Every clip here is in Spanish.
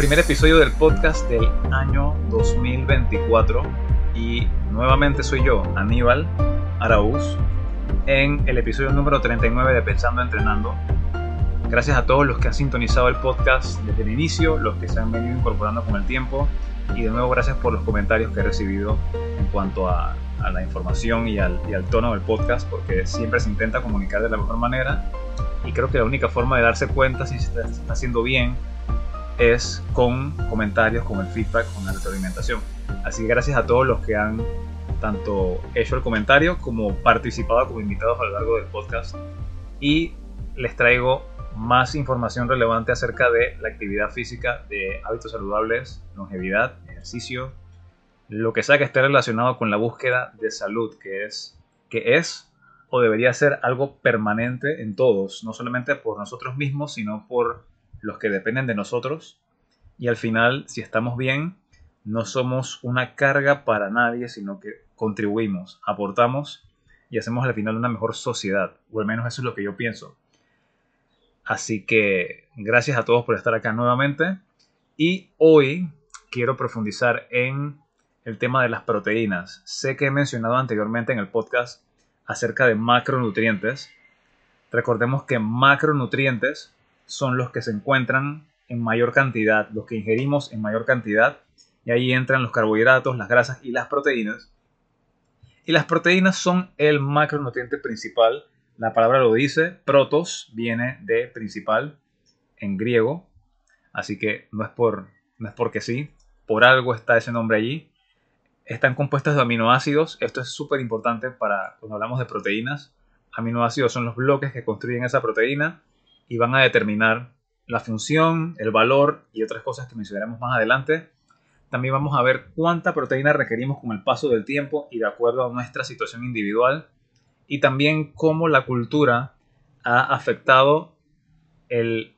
primer episodio del podcast del año 2024 y nuevamente soy yo, Aníbal Araúz, en el episodio número 39 de Pensando Entrenando. Gracias a todos los que han sintonizado el podcast desde el inicio, los que se han venido incorporando con el tiempo y de nuevo gracias por los comentarios que he recibido en cuanto a, la información y al, y al tono del podcast porque siempre se intenta comunicar de la mejor manera y creo que la única forma de darse cuenta si se está haciendo bien es con comentarios, con el feedback, con la retroalimentación. Así que gracias a todos los que han tanto hecho el comentario como participado como invitados a lo largo del podcast. Y les traigo más información relevante acerca de la actividad física, de hábitos saludables, longevidad, ejercicio, lo que sea que esté relacionado con la búsqueda de salud, que es, que es o debería ser algo permanente en todos, no solamente por nosotros mismos, sino por los que dependen de nosotros. Y al final, si estamos bien, no somos una carga para nadie, sino que contribuimos, aportamos y hacemos al final una mejor sociedad. O al menos eso es lo que yo pienso. Así que gracias a todos por estar acá nuevamente. Y hoy quiero profundizar en el tema de las proteínas. Sé que he mencionado anteriormente en el podcast acerca de macronutrientes. Recordemos que macronutrientes son los que se encuentran en mayor cantidad, los que ingerimos en mayor cantidad, y ahí entran los carbohidratos, las grasas y las proteínas. Y las proteínas son el macronutriente principal, la palabra lo dice, protos viene de principal en griego, así que no es, por, no es porque sí, por algo está ese nombre allí. Están compuestas de aminoácidos, esto es súper importante para cuando hablamos de proteínas. Aminoácidos son los bloques que construyen esa proteína y van a determinar la función, el valor y otras cosas que mencionaremos más adelante. También vamos a ver cuánta proteína requerimos con el paso del tiempo y de acuerdo a nuestra situación individual. Y también cómo la cultura ha afectado el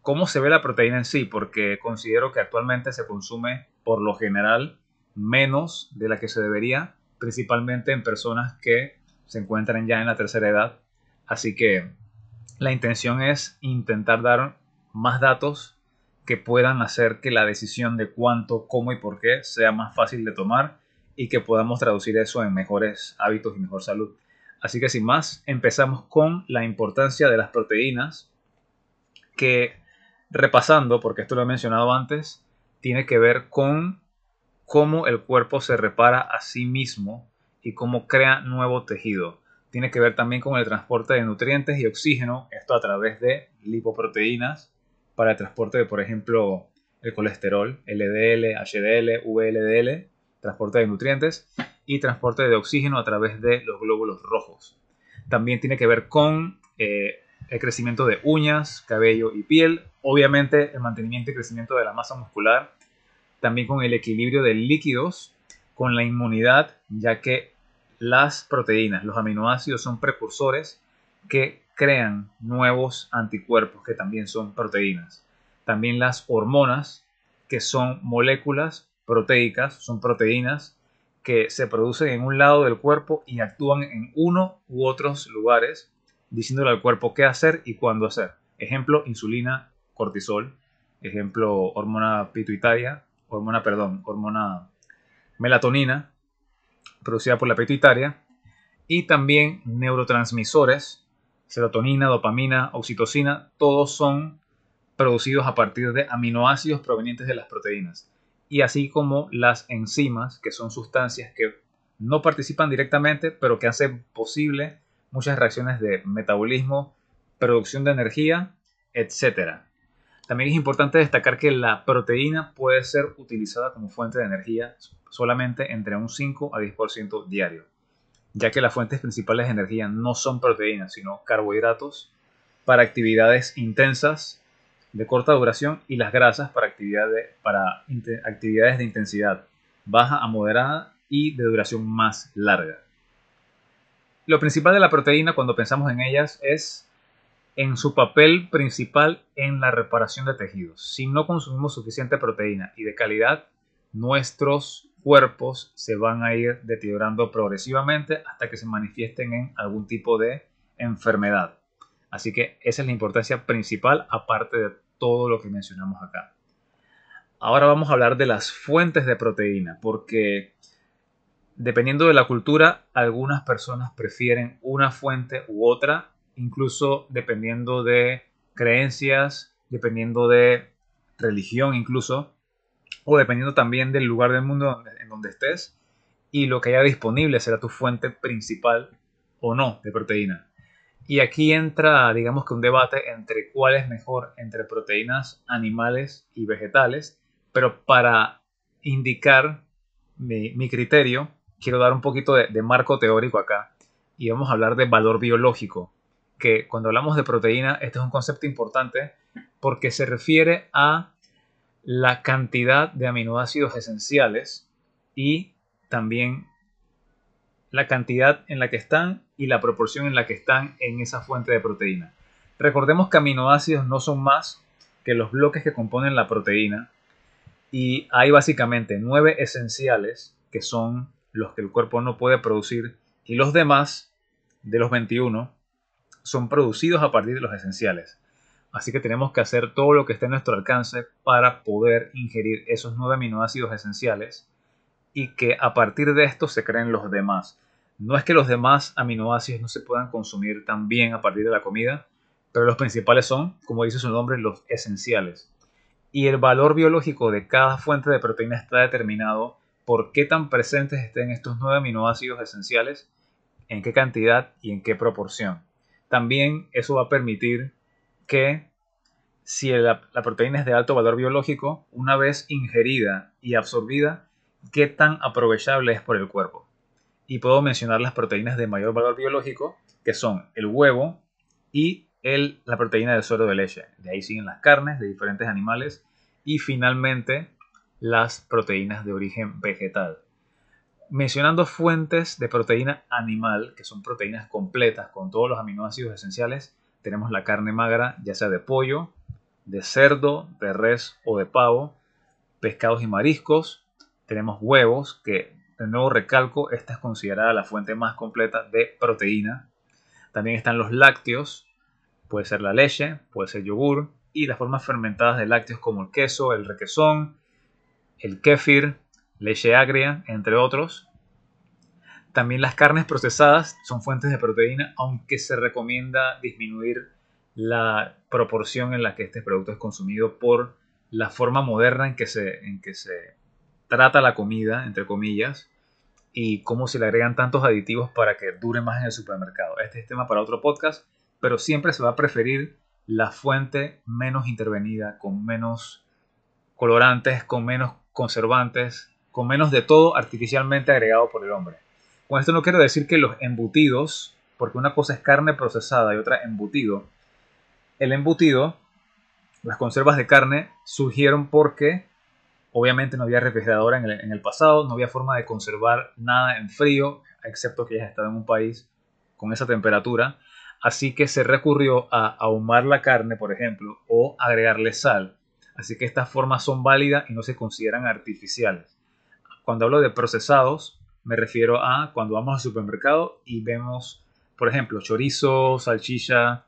cómo se ve la proteína en sí, porque considero que actualmente se consume por lo general menos de la que se debería, principalmente en personas que se encuentran ya en la tercera edad. Así que la intención es intentar dar más datos que puedan hacer que la decisión de cuánto, cómo y por qué sea más fácil de tomar y que podamos traducir eso en mejores hábitos y mejor salud. Así que sin más, empezamos con la importancia de las proteínas que repasando, porque esto lo he mencionado antes, tiene que ver con cómo el cuerpo se repara a sí mismo y cómo crea nuevo tejido tiene que ver también con el transporte de nutrientes y oxígeno, esto a través de lipoproteínas para el transporte de, por ejemplo, el colesterol, LDL, HDL, VLDL, transporte de nutrientes y transporte de oxígeno a través de los glóbulos rojos. También tiene que ver con eh, el crecimiento de uñas, cabello y piel, obviamente el mantenimiento y crecimiento de la masa muscular, también con el equilibrio de líquidos, con la inmunidad, ya que las proteínas, los aminoácidos son precursores que crean nuevos anticuerpos que también son proteínas. También las hormonas, que son moléculas proteicas, son proteínas que se producen en un lado del cuerpo y actúan en uno u otros lugares, diciéndole al cuerpo qué hacer y cuándo hacer. Ejemplo, insulina, cortisol. Ejemplo, hormona pituitaria, hormona, perdón, hormona melatonina, producida por la pituitaria, y también neurotransmisores, serotonina, dopamina, oxitocina, todos son producidos a partir de aminoácidos provenientes de las proteínas, y así como las enzimas, que son sustancias que no participan directamente, pero que hacen posible muchas reacciones de metabolismo, producción de energía, etc. También es importante destacar que la proteína puede ser utilizada como fuente de energía solamente entre un 5 a 10% diario, ya que las fuentes principales de energía no son proteínas, sino carbohidratos para actividades intensas de corta duración y las grasas para, actividades, para actividades de intensidad baja a moderada y de duración más larga. Lo principal de la proteína cuando pensamos en ellas es en su papel principal en la reparación de tejidos. Si no consumimos suficiente proteína y de calidad, nuestros cuerpos se van a ir deteriorando progresivamente hasta que se manifiesten en algún tipo de enfermedad. Así que esa es la importancia principal aparte de todo lo que mencionamos acá. Ahora vamos a hablar de las fuentes de proteína, porque dependiendo de la cultura, algunas personas prefieren una fuente u otra, incluso dependiendo de creencias, dependiendo de religión incluso, o dependiendo también del lugar del mundo en donde estés y lo que haya disponible será tu fuente principal o no de proteína. Y aquí entra, digamos que un debate entre cuál es mejor entre proteínas animales y vegetales pero para indicar mi, criterio, quiero dar un poquito de, marco teórico acá y vamos a hablar de valor biológico, que cuando hablamos de proteína, este es un concepto importante porque se refiere a la cantidad de aminoácidos esenciales y también la cantidad en la que están y la proporción en la que están en esa fuente de proteína. Recordemos que aminoácidos no son más que los bloques que componen la proteína y hay básicamente nueve esenciales que son los que el cuerpo no puede producir y los demás de los 21 son producidos a partir de los esenciales. Así que tenemos que hacer todo lo que esté en nuestro alcance para poder ingerir esos nueve aminoácidos esenciales y que a partir de esto se creen los demás. No es que los demás aminoácidos no se puedan consumir también a partir de la comida, pero los principales son, como dice su nombre, los esenciales y el valor biológico de cada fuente de proteína está determinado por qué tan presentes estén estos nueve aminoácidos esenciales, en qué cantidad y en qué proporción. También eso va a permitir que si la, proteína es de alto valor biológico, una vez ingerida y absorbida, qué tan aprovechable es por el cuerpo. Y puedo mencionar las proteínas de mayor valor biológico, que son el huevo y la proteína del suero de leche. De ahí siguen las carnes de diferentes animales y finalmente las proteínas de origen vegetal. Mencionando fuentes de proteína animal, que son proteínas completas con todos los aminoácidos esenciales, tenemos la carne magra, ya sea de pollo, de cerdo, de res o de pavo, pescados y mariscos, tenemos huevos, que de nuevo recalco, esta es considerada la fuente más completa de proteína. También están los lácteos, Puede ser la leche, puede ser yogur y las formas fermentadas de lácteos como el queso, el requesón, el kéfir, leche agria, entre otros. También las carnes procesadas son fuentes de proteína, aunque se recomienda disminuir la proporción en la que este producto es consumido por la forma moderna en que se, en que se trata la comida, entre comillas, y cómo se le agregan tantos aditivos para que dure más en el supermercado. Este es tema para otro podcast, pero siempre se va a preferir la fuente menos intervenida, con menos colorantes, con menos conservantes, con menos de todo artificialmente agregado por el hombre. Con esto no quiero decir que los embutidos, porque una cosa es carne procesada y otra embutido, el embutido, las conservas de carne surgieron porque obviamente no había refrigeradora en el, en el pasado, no había forma de conservar nada en frío, excepto que hayas estado en un país con esa temperatura. Así que se recurrió a ahumar la carne, por ejemplo, o agregarle sal. Así que estas formas son válidas y no se consideran artificiales. Cuando hablo de procesados, me refiero a cuando vamos al supermercado y vemos, por ejemplo, chorizo, salchicha,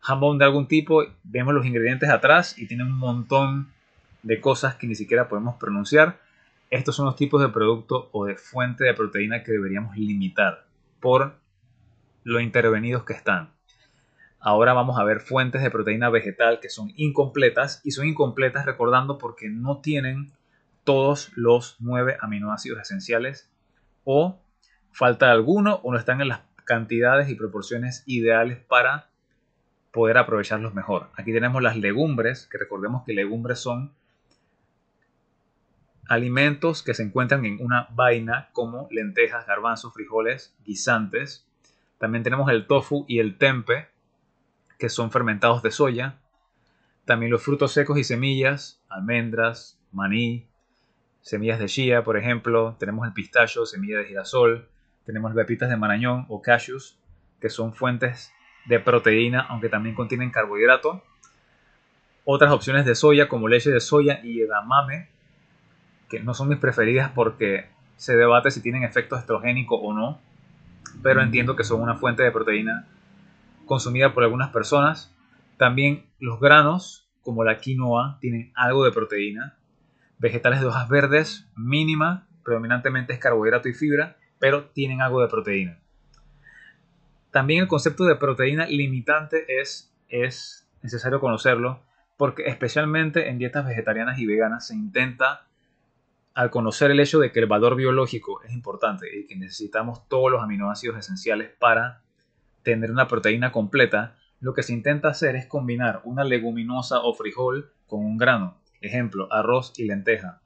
jamón de algún tipo, vemos los ingredientes atrás y tienen un montón de cosas que ni siquiera podemos pronunciar. Estos son los tipos de producto o de fuente de proteína que deberíamos limitar por lo intervenidos que están. Ahora vamos a ver fuentes de proteína vegetal que son incompletas y son incompletas recordando porque no tienen todos los nueve aminoácidos esenciales o falta alguno o no están en las cantidades y proporciones ideales para poder aprovecharlos mejor. Aquí tenemos las legumbres, que recordemos que legumbres son alimentos que se encuentran en una vaina como lentejas, garbanzos, frijoles, guisantes, también tenemos el tofu y el tempe, que son fermentados de soya. También los frutos secos y semillas, almendras, maní, semillas de chía, por ejemplo. Tenemos el pistacho, semilla de girasol. Tenemos pepitas de marañón o cashews, que son fuentes de proteína, aunque también contienen carbohidrato. Otras opciones de soya, como leche de soya y edamame, que no son mis preferidas porque se debate si tienen efecto estrogénico o no pero entiendo que son una fuente de proteína consumida por algunas personas. También los granos, como la quinoa, tienen algo de proteína. Vegetales de hojas verdes, mínima, predominantemente es carbohidrato y fibra, pero tienen algo de proteína. También el concepto de proteína limitante es, es necesario conocerlo porque especialmente en dietas vegetarianas y veganas se intenta, al conocer el hecho de que el valor biológico es importante y que necesitamos todos los aminoácidos esenciales para tener una proteína completa, lo que se intenta hacer es combinar una leguminosa o frijol con un grano, ejemplo, arroz y lenteja.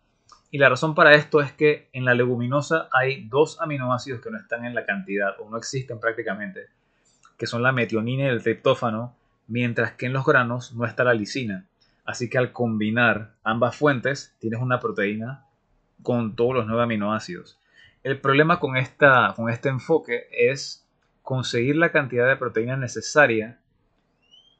Y la razón para esto es que en la leguminosa hay dos aminoácidos que no están en la cantidad o no existen prácticamente, que son la metionina y el triptófano, mientras que en los granos no está la lisina. Así que al combinar ambas fuentes tienes una proteína con todos los nueve aminoácidos. El problema con, esta, con este enfoque es conseguir la cantidad de proteína necesaria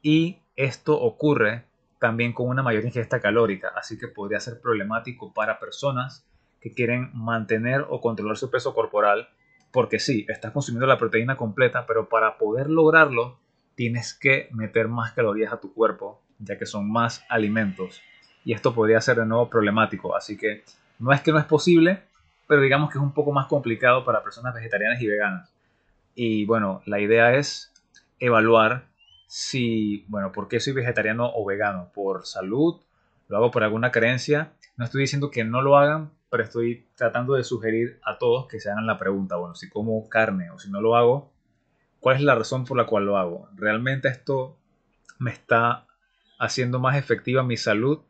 y esto ocurre también con una mayor ingesta calórica, así que podría ser problemático para personas que quieren mantener o controlar su peso corporal, porque sí, estás consumiendo la proteína completa, pero para poder lograrlo tienes que meter más calorías a tu cuerpo, ya que son más alimentos, y esto podría ser de nuevo problemático, así que no es que no es posible, pero digamos que es un poco más complicado para personas vegetarianas y veganas. Y bueno, la idea es evaluar si, bueno, ¿por qué soy vegetariano o vegano? ¿Por salud? ¿Lo hago por alguna creencia? No estoy diciendo que no lo hagan, pero estoy tratando de sugerir a todos que se hagan la pregunta, bueno, si como carne o si no lo hago, ¿cuál es la razón por la cual lo hago? ¿Realmente esto me está haciendo más efectiva mi salud?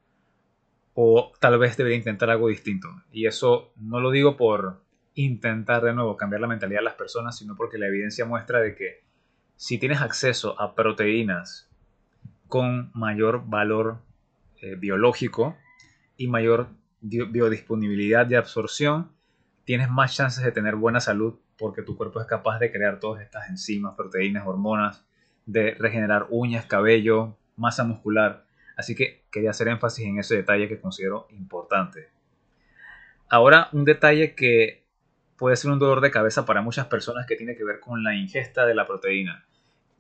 O tal vez debería intentar algo distinto. Y eso no lo digo por intentar de nuevo cambiar la mentalidad de las personas, sino porque la evidencia muestra de que si tienes acceso a proteínas con mayor valor eh, biológico y mayor biodisponibilidad de absorción, tienes más chances de tener buena salud porque tu cuerpo es capaz de crear todas estas enzimas, proteínas, hormonas, de regenerar uñas, cabello, masa muscular. Así que quería hacer énfasis en ese detalle que considero importante. Ahora, un detalle que puede ser un dolor de cabeza para muchas personas que tiene que ver con la ingesta de la proteína.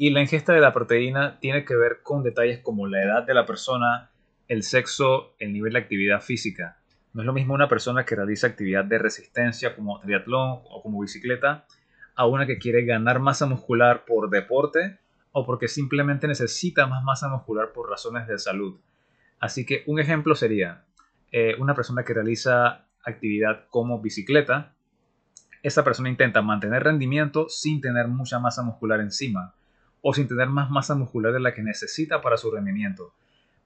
Y la ingesta de la proteína tiene que ver con detalles como la edad de la persona, el sexo, el nivel de actividad física. No es lo mismo una persona que realiza actividad de resistencia como triatlón o como bicicleta a una que quiere ganar masa muscular por deporte o porque simplemente necesita más masa muscular por razones de salud. Así que un ejemplo sería eh, una persona que realiza actividad como bicicleta. Esa persona intenta mantener rendimiento sin tener mucha masa muscular encima o sin tener más masa muscular de la que necesita para su rendimiento.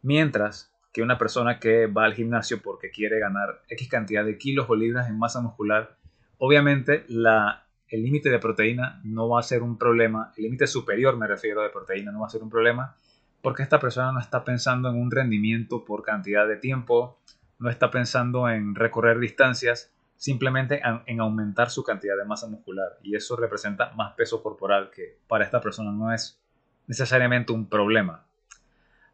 Mientras que una persona que va al gimnasio porque quiere ganar X cantidad de kilos o libras en masa muscular, obviamente el límite de proteína no va a ser un problema, el límite superior me refiero de proteína no va a ser un problema, porque esta persona no está pensando en un rendimiento por cantidad de tiempo, no está pensando en recorrer distancias, simplemente en aumentar su cantidad de masa muscular y eso representa más peso corporal que para esta persona no es necesariamente un problema.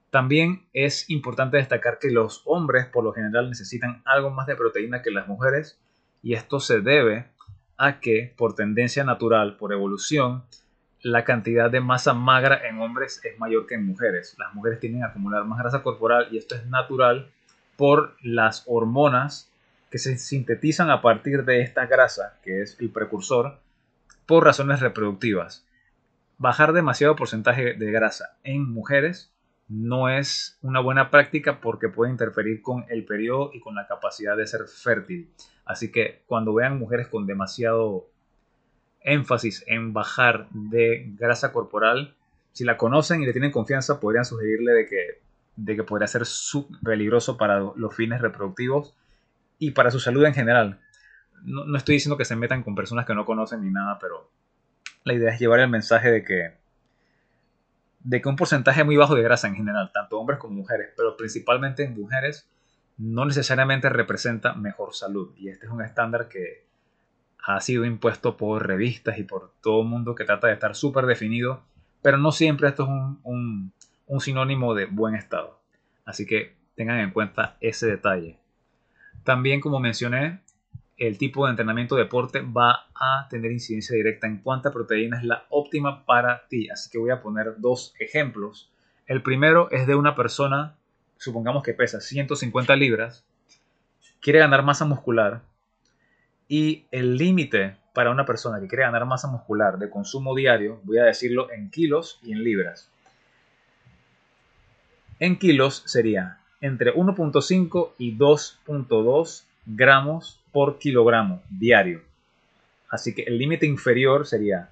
También es importante destacar que los hombres por lo general necesitan algo más de proteína que las mujeres y esto se debe a que por tendencia natural, por evolución, la cantidad de masa magra en hombres es mayor que en mujeres. Las mujeres tienden a acumular más grasa corporal y esto es natural por las hormonas que se sintetizan a partir de esta grasa, que es el precursor, por razones reproductivas. Bajar demasiado porcentaje de grasa en mujeres no es una buena práctica porque puede interferir con el periodo y con la capacidad de ser fértil. Así que cuando vean mujeres con demasiado énfasis en bajar de grasa corporal, si la conocen y le tienen confianza, podrían sugerirle de que, de que podría ser peligroso para los fines reproductivos y para su salud en general. No, estoy diciendo que se metan con personas que no conocen ni nada, pero la idea es llevar el mensaje de que de que un porcentaje muy bajo de grasa en general, tanto hombres como mujeres, pero principalmente en mujeres, no necesariamente representa mejor salud. Y este es un estándar que ha sido impuesto por revistas y por todo el mundo que trata de estar súper definido, pero no siempre esto es un sinónimo de buen estado. Así que tengan en cuenta ese detalle. También, como mencioné, el tipo de entrenamiento deporte va a tener incidencia directa en cuánta proteína es la óptima para ti. Así que voy a poner dos ejemplos. El primero es de una persona, supongamos que pesa 150 libras quiere ganar masa muscular y el límite para una persona que quiere ganar masa muscular de consumo diario, voy a decirlo en kilos y en libras. En kilos sería entre 1.5 y 2.2 gramos por kilogramo diario. Así que el límite inferior sería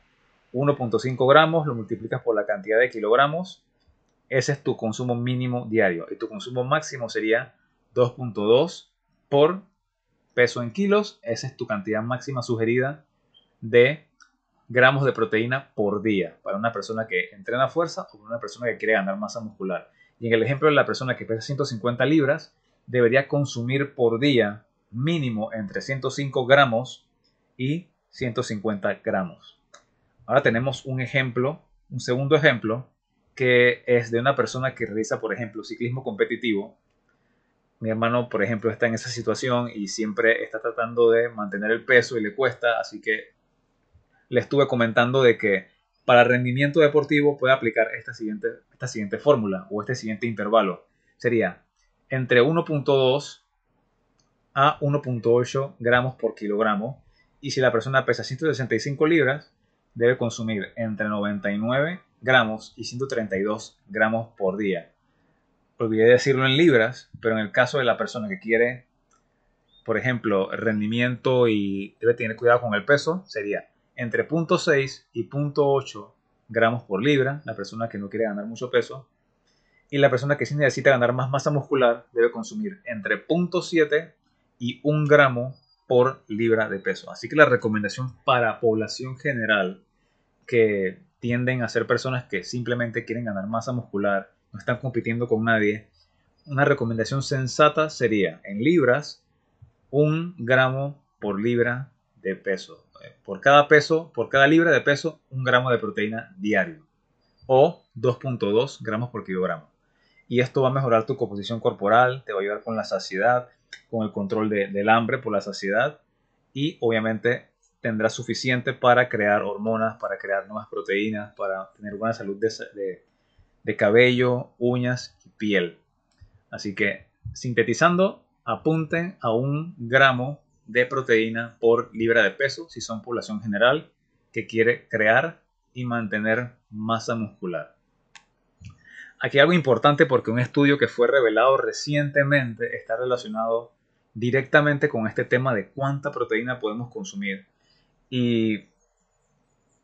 1.5 gramos, lo multiplicas por la cantidad de kilogramos, ese es tu consumo mínimo diario. Y tu consumo máximo sería 2.2 por peso en kilos, esa es tu cantidad máxima sugerida de gramos de proteína por día para una persona que entrena fuerza o una persona que quiere ganar masa muscular. Y en el ejemplo de la persona que pesa 150 libras, debería consumir por día mínimo entre 105 gramos y 150 gramos. Ahora tenemos un ejemplo, un segundo ejemplo, que es de una persona que realiza, por ejemplo, ciclismo competitivo. Mi hermano, por ejemplo, está en esa situación y siempre está tratando de mantener el peso y le cuesta, así que le estuve comentando de que para rendimiento deportivo puede aplicar esta siguiente, esta siguiente fórmula o este siguiente intervalo. Sería entre 1.2 a 1.8 gramos por kilogramo. Y si la persona pesa 165 libras, debe consumir entre 99 gramos y 132 gramos por día. Olvidé decirlo en libras, pero en el caso de la persona que quiere, por ejemplo, rendimiento y debe tener cuidado con el peso, sería entre 0.6 y 0.8 gramos por libra, la persona que no quiere ganar mucho peso, y la persona que sí necesita ganar más masa muscular debe consumir entre 0.7 y 1 gramo por libra de peso. Así que la recomendación para población general que tienden a ser personas que simplemente quieren ganar masa muscular, no están compitiendo con nadie, una recomendación sensata sería en libras 1 gramo por libra de peso por cada peso, por cada libra de peso, un gramo de proteína diario o 2.2 gramos por kilogramo. Y esto va a mejorar tu composición corporal, te va a ayudar con la saciedad, con el control del hambre por la saciedad y obviamente tendrás suficiente para crear hormonas, para crear nuevas proteínas, para tener buena salud de, de cabello, uñas y piel. Así que sintetizando, apunten a un gramo de proteína por libra de peso si son población general que quiere crear y mantener masa muscular. Aquí algo importante porque un estudio que fue revelado recientemente está relacionado directamente con este tema de cuánta proteína podemos consumir. Y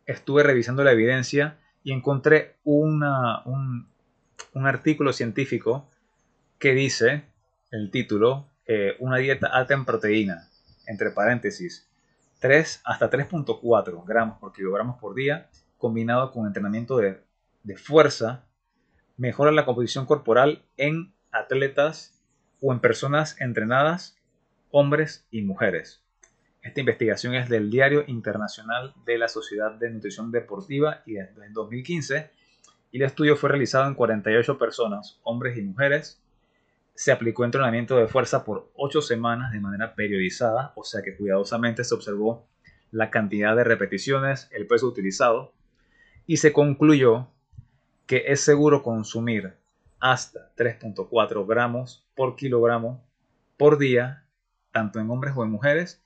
estuve revisando la evidencia y encontré un, un artículo científico que dice, el título, eh, una dieta alta en proteína entre paréntesis, 3 hasta 3.4 gramos por kilogramos por día, combinado con entrenamiento de, de fuerza, mejora la composición corporal en atletas o en personas entrenadas, hombres y mujeres. Esta investigación es del Diario Internacional de la Sociedad de Nutrición Deportiva y es 2015 y el estudio fue realizado en 48 personas, hombres y mujeres, se aplicó entrenamiento de fuerza por 8 semanas de manera periodizada, o sea que cuidadosamente se observó la cantidad de repeticiones, el peso utilizado, y se concluyó que es seguro consumir hasta 3.4 gramos por kilogramo por día, tanto en hombres o en mujeres,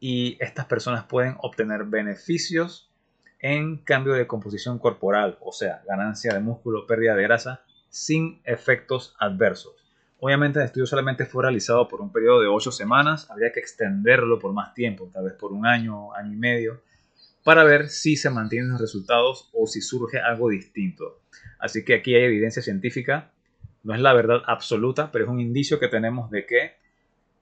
y estas personas pueden obtener beneficios en cambio de composición corporal, o sea, ganancia de músculo, pérdida de grasa, sin efectos adversos. Obviamente el estudio solamente fue realizado por un periodo de 8 semanas, habría que extenderlo por más tiempo, tal vez por un año, año y medio, para ver si se mantienen los resultados o si surge algo distinto. Así que aquí hay evidencia científica, no es la verdad absoluta, pero es un indicio que tenemos de que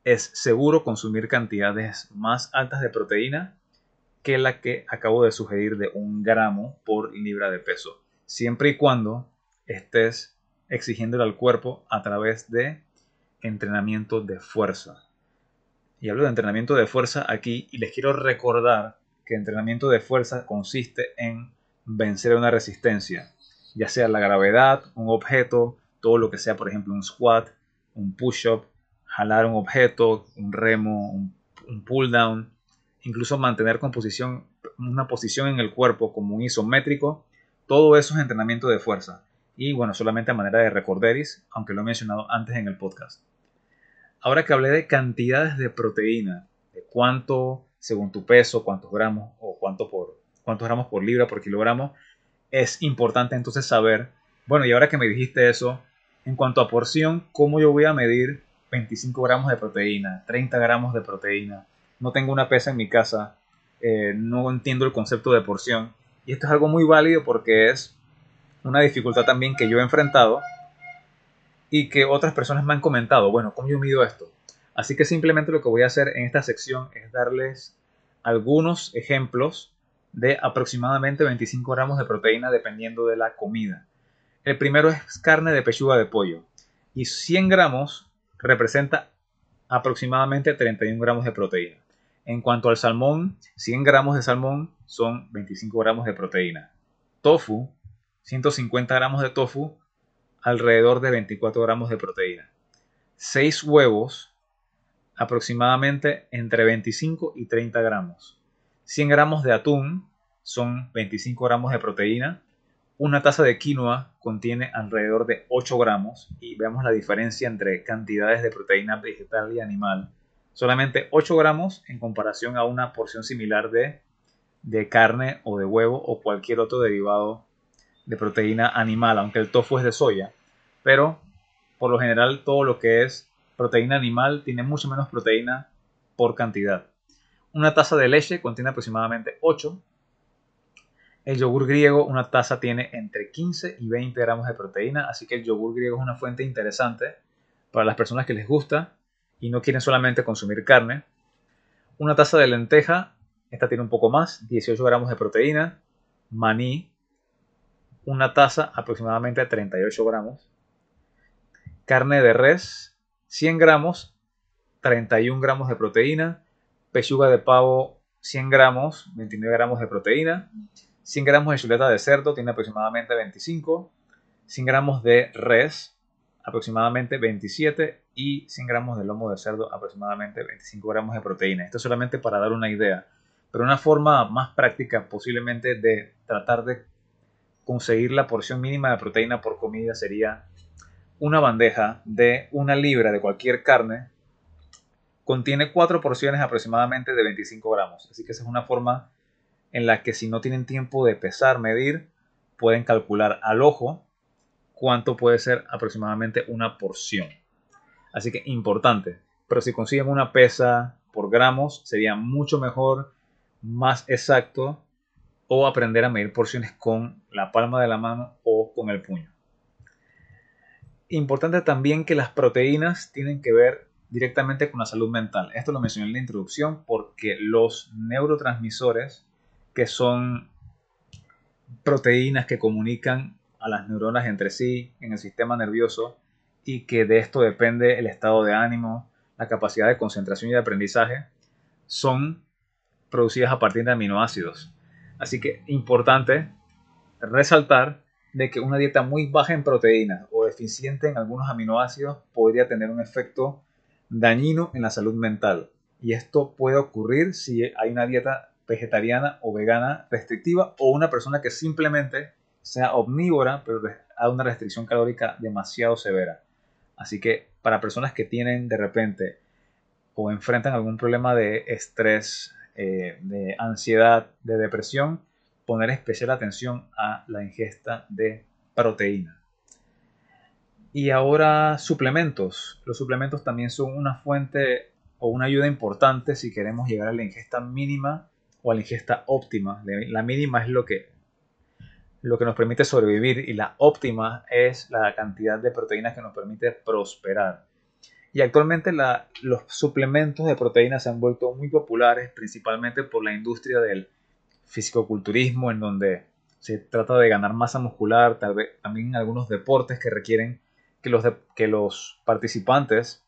es seguro consumir cantidades más altas de proteína que la que acabo de sugerir de un gramo por libra de peso, siempre y cuando estés exigiéndole al cuerpo a través de entrenamiento de fuerza. Y hablo de entrenamiento de fuerza aquí y les quiero recordar que entrenamiento de fuerza consiste en vencer una resistencia, ya sea la gravedad, un objeto, todo lo que sea, por ejemplo, un squat, un push-up, jalar un objeto, un remo, un, pull down, incluso mantener composición, una posición en el cuerpo como un isométrico, todo eso es entrenamiento de fuerza. Y bueno, solamente a manera de recorderis, aunque lo he mencionado antes en el podcast. Ahora que hablé de cantidades de proteína, de cuánto según tu peso, cuántos gramos o cuánto por, cuántos gramos por libra por kilogramo, es importante entonces saber, bueno, y ahora que me dijiste eso, en cuanto a porción, ¿cómo yo voy a medir 25 gramos de proteína, 30 gramos de proteína? No tengo una pesa en mi casa, eh, no entiendo el concepto de porción. Y esto es algo muy válido porque es una dificultad también que yo he enfrentado y que otras personas me han comentado, bueno, ¿cómo yo mido esto? Así que simplemente lo que voy a hacer en esta sección es darles algunos ejemplos de aproximadamente 25 gramos de proteína dependiendo de la comida. El primero es carne de pechuga de pollo y 100 gramos representa aproximadamente 31 gramos de proteína. En cuanto al salmón, 100 gramos de salmón son 25 gramos de proteína. Tofu, 150 gramos de tofu, alrededor de 24 gramos de proteína. 6 huevos, aproximadamente entre 25 y 30 gramos. 100 gramos de atún son 25 gramos de proteína. Una taza de quinoa contiene alrededor de 8 gramos y veamos la diferencia entre cantidades de proteína vegetal y animal. Solamente 8 gramos en comparación a una porción similar de, de carne o de huevo o cualquier otro derivado de proteína animal, aunque el tofu es de soya. Pero por lo general todo lo que es proteína animal tiene mucho menos proteína por cantidad. Una taza de leche contiene aproximadamente 8. El yogur griego, una taza tiene entre 15 y 20 gramos de proteína, así que el yogur griego es una fuente interesante para las personas que les gusta y no quieren solamente consumir carne. Una taza de lenteja, esta tiene un poco más, 18 gramos de proteína. Maní, una taza aproximadamente 38 gramos. Carne de res, 100 gramos, 31 gramos de proteína. Pechuga de pavo, 100 gramos, 29 gramos de proteína. 100 gramos de chuleta de cerdo, tiene aproximadamente 25. 100 gramos de res, aproximadamente 27. Y 100 gramos de lomo de cerdo, aproximadamente 25 gramos de proteína. Esto solamente para dar una idea. Pero una forma más práctica posiblemente de tratar de conseguir la porción mínima de proteína por comida sería una bandeja de una libra de cualquier carne contiene cuatro porciones aproximadamente de 25 gramos. Así que esa es una forma en la que si no tienen tiempo de pesar, medir, pueden calcular al ojo cuánto puede ser aproximadamente una porción. Así que importante. Pero si consiguen una pesa por gramos, sería mucho mejor, más exacto, o aprender a medir porciones con la palma de la mano o con el puño. Importante también que las proteínas tienen que ver directamente con la salud mental. Esto lo mencioné en la introducción porque los neurotransmisores, que son proteínas que comunican a las neuronas entre sí en el sistema nervioso y que de esto depende el estado de ánimo, la capacidad de concentración y de aprendizaje, son producidas a partir de aminoácidos. Así que importante resaltar de que una dieta muy baja en proteínas o deficiente en algunos aminoácidos podría tener un efecto dañino en la salud mental. Y esto puede ocurrir si hay una dieta vegetariana o vegana restrictiva o una persona que simplemente sea omnívora pero a una restricción calórica demasiado severa. Así que para personas que tienen de repente o enfrentan algún problema de estrés, eh, de ansiedad, de depresión, poner especial atención a la ingesta de proteína. Y ahora suplementos. Los suplementos también son una fuente o una ayuda importante si queremos llegar a la ingesta mínima o a la ingesta óptima. La mínima es lo que, lo que nos permite sobrevivir y la óptima es la cantidad de proteínas que nos permite prosperar. Y actualmente los suplementos de proteínas se han vuelto muy populares principalmente por la industria del fisicoculturismo, en donde se trata de ganar masa muscular, tal vez también algunos deportes que requieren que los, que los participantes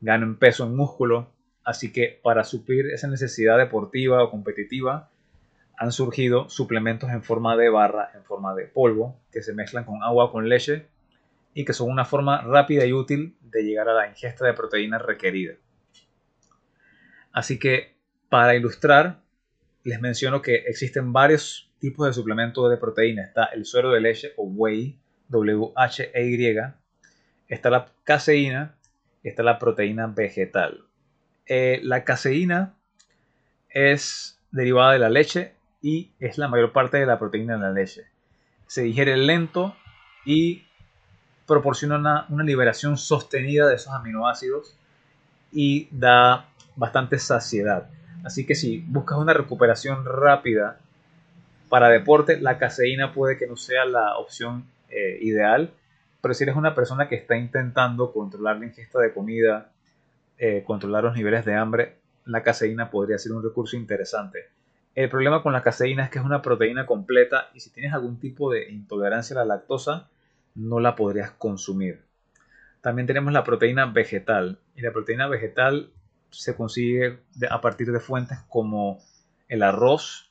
ganen peso en músculo. Así que para suplir esa necesidad deportiva o competitiva, han surgido suplementos en forma de barra, en forma de polvo, que se mezclan con agua con leche y que son una forma rápida y útil de llegar a la ingesta de proteínas requerida. Así que para ilustrar, les menciono que existen varios tipos de suplementos de proteína. Está el suero de leche o whey, W-H-E-Y. Está la caseína está la proteína vegetal. Eh, la caseína es derivada de la leche y es la mayor parte de la proteína de la leche. Se digiere lento y proporciona una, liberación sostenida de esos aminoácidos y da bastante saciedad. Así que si buscas una recuperación rápida para deporte, la caseína puede que no sea la opción eh, ideal, pero si eres una persona que está intentando controlar la ingesta de comida, eh, controlar los niveles de hambre, la caseína podría ser un recurso interesante. El problema con la caseína es que es una proteína completa y si tienes algún tipo de intolerancia a la lactosa, no la podrías consumir. También tenemos la proteína vegetal y la proteína vegetal se consigue a partir de fuentes como el arroz,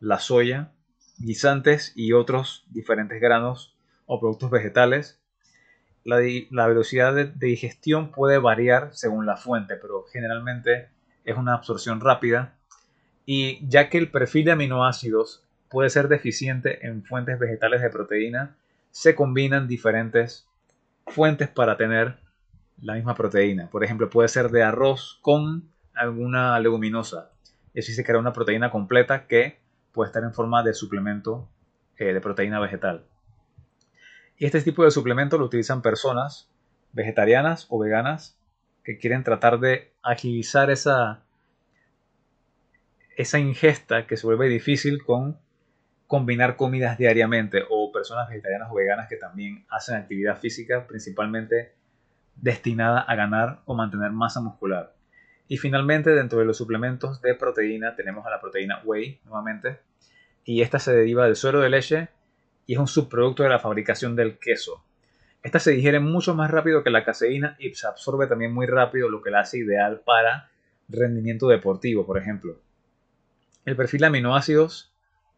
la soya, guisantes y otros diferentes granos o productos vegetales. La, velocidad de digestión puede variar según la fuente, pero generalmente es una absorción rápida y ya que el perfil de aminoácidos puede ser deficiente en fuentes vegetales de proteína, se combinan diferentes fuentes para tener la misma proteína. Por ejemplo, puede ser de arroz con alguna leguminosa. Y así se crea una proteína completa que puede estar en forma de suplemento eh, de proteína vegetal. Y este tipo de suplemento lo utilizan personas vegetarianas o veganas que quieren tratar de agilizar esa esa ingesta que se vuelve difícil con combinar comidas diariamente o personas vegetarianas o veganas que también hacen actividad física principalmente destinada a ganar o mantener masa muscular. Y finalmente dentro de los suplementos de proteína tenemos a la proteína whey nuevamente y esta se deriva del suero de leche y es un subproducto de la fabricación del queso. Esta se digiere mucho más rápido que la caseína y se absorbe también muy rápido, lo que la hace ideal para rendimiento deportivo, por ejemplo. El perfil de aminoácidos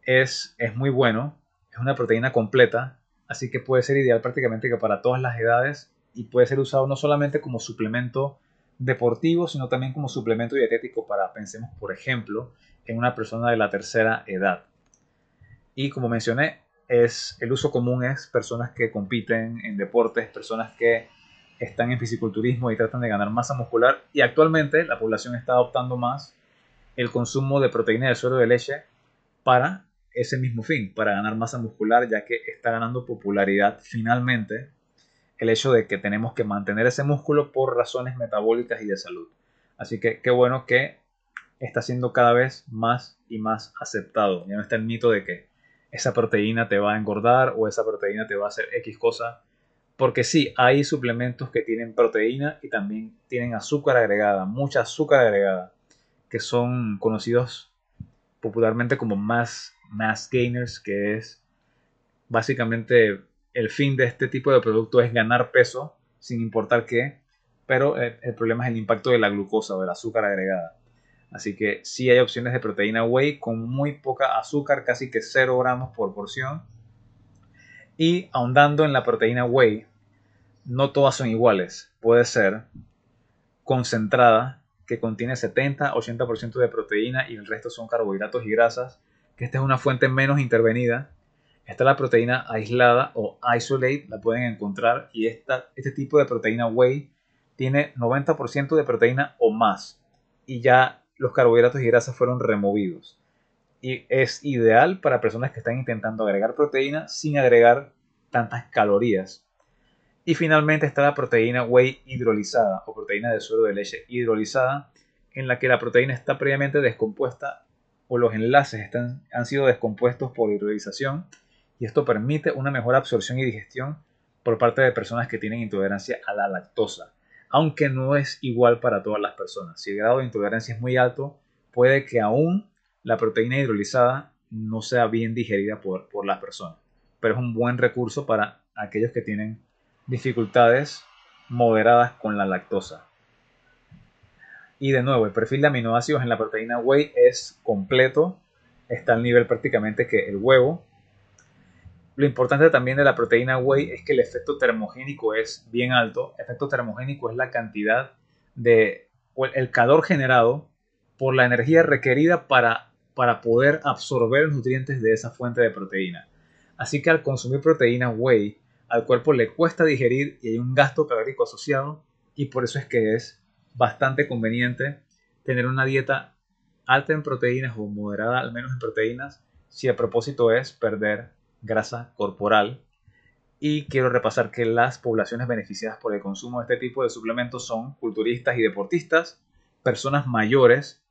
es, es muy bueno, es una proteína completa, así que puede ser ideal prácticamente para todas las edades y puede ser usado no solamente como suplemento deportivo, sino también como suplemento dietético para, pensemos por ejemplo, en una persona de la tercera edad. Y como mencioné, es, el uso común es personas que compiten en deportes, personas que están en fisiculturismo y tratan de ganar masa muscular y actualmente la población está adoptando más el consumo de proteína de suero de leche para ese mismo fin, para ganar masa muscular, ya que está ganando popularidad finalmente el hecho de que tenemos que mantener ese músculo por razones metabólicas y de salud. Así que qué bueno que está siendo cada vez más y más aceptado. Ya no está el mito de que esa proteína te va a engordar o esa proteína te va a hacer X cosa. Porque sí, hay suplementos que tienen proteína y también tienen azúcar agregada, mucha azúcar agregada que son conocidos popularmente como mass, mass gainers, que es básicamente el fin de este tipo de producto es ganar peso sin importar qué, pero el, problema es el impacto de la glucosa o del azúcar agregada. Así que sí hay opciones de proteína whey con muy poca azúcar, casi que 0 gramos por porción. Y ahondando en la proteína whey, no todas son iguales. Puede ser concentrada que contiene 70-80% de proteína y el resto son carbohidratos y grasas, que esta es una fuente menos intervenida. Está la proteína aislada o isolate, la pueden encontrar, y esta, este tipo de proteína whey tiene 90% de proteína o más, y ya los carbohidratos y grasas fueron removidos. Y es ideal para personas que están intentando agregar proteína sin agregar tantas calorías. Y finalmente está la proteína whey hidrolizada o proteína de suero de leche hidrolizada, en la que la proteína está previamente descompuesta o los enlaces están, han sido descompuestos por hidrolización y esto permite una mejor absorción y digestión por parte de personas que tienen intolerancia a la lactosa, aunque no es igual para todas las personas. Si el grado de intolerancia es muy alto, puede que aún la proteína hidrolizada no sea bien digerida por, por las personas, pero es un buen recurso para aquellos que tienen dificultades moderadas con la lactosa. Y de nuevo, el perfil de aminoácidos en la proteína whey es completo, está al nivel prácticamente que el huevo. Lo importante también de la proteína whey es que el efecto termogénico es bien alto. El efecto termogénico es la cantidad de el calor generado por la energía requerida para, para poder absorber nutrientes de esa fuente de proteína. Así que al consumir proteína whey, al cuerpo le cuesta digerir y hay un gasto calórico asociado y por eso es que es bastante conveniente tener una dieta alta en proteínas o moderada al menos en proteínas si el propósito es perder grasa corporal. Y quiero repasar que las poblaciones beneficiadas por el consumo de este tipo de suplementos son culturistas y deportistas, personas mayores,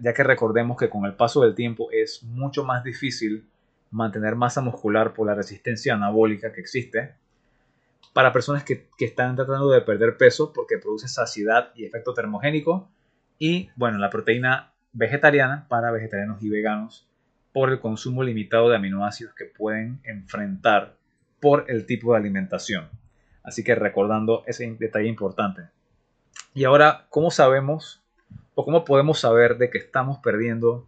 ya que recordemos que con el paso del tiempo es mucho más difícil mantener masa muscular por la resistencia anabólica que existe, para personas que, que, están tratando de perder peso porque produce saciedad y efecto termogénico, y bueno, la proteína vegetariana para vegetarianos y veganos por el consumo limitado de aminoácidos que pueden enfrentar por el tipo de alimentación. Así que recordando ese detalle importante. Y ahora, ¿cómo sabemos o cómo podemos saber de que estamos perdiendo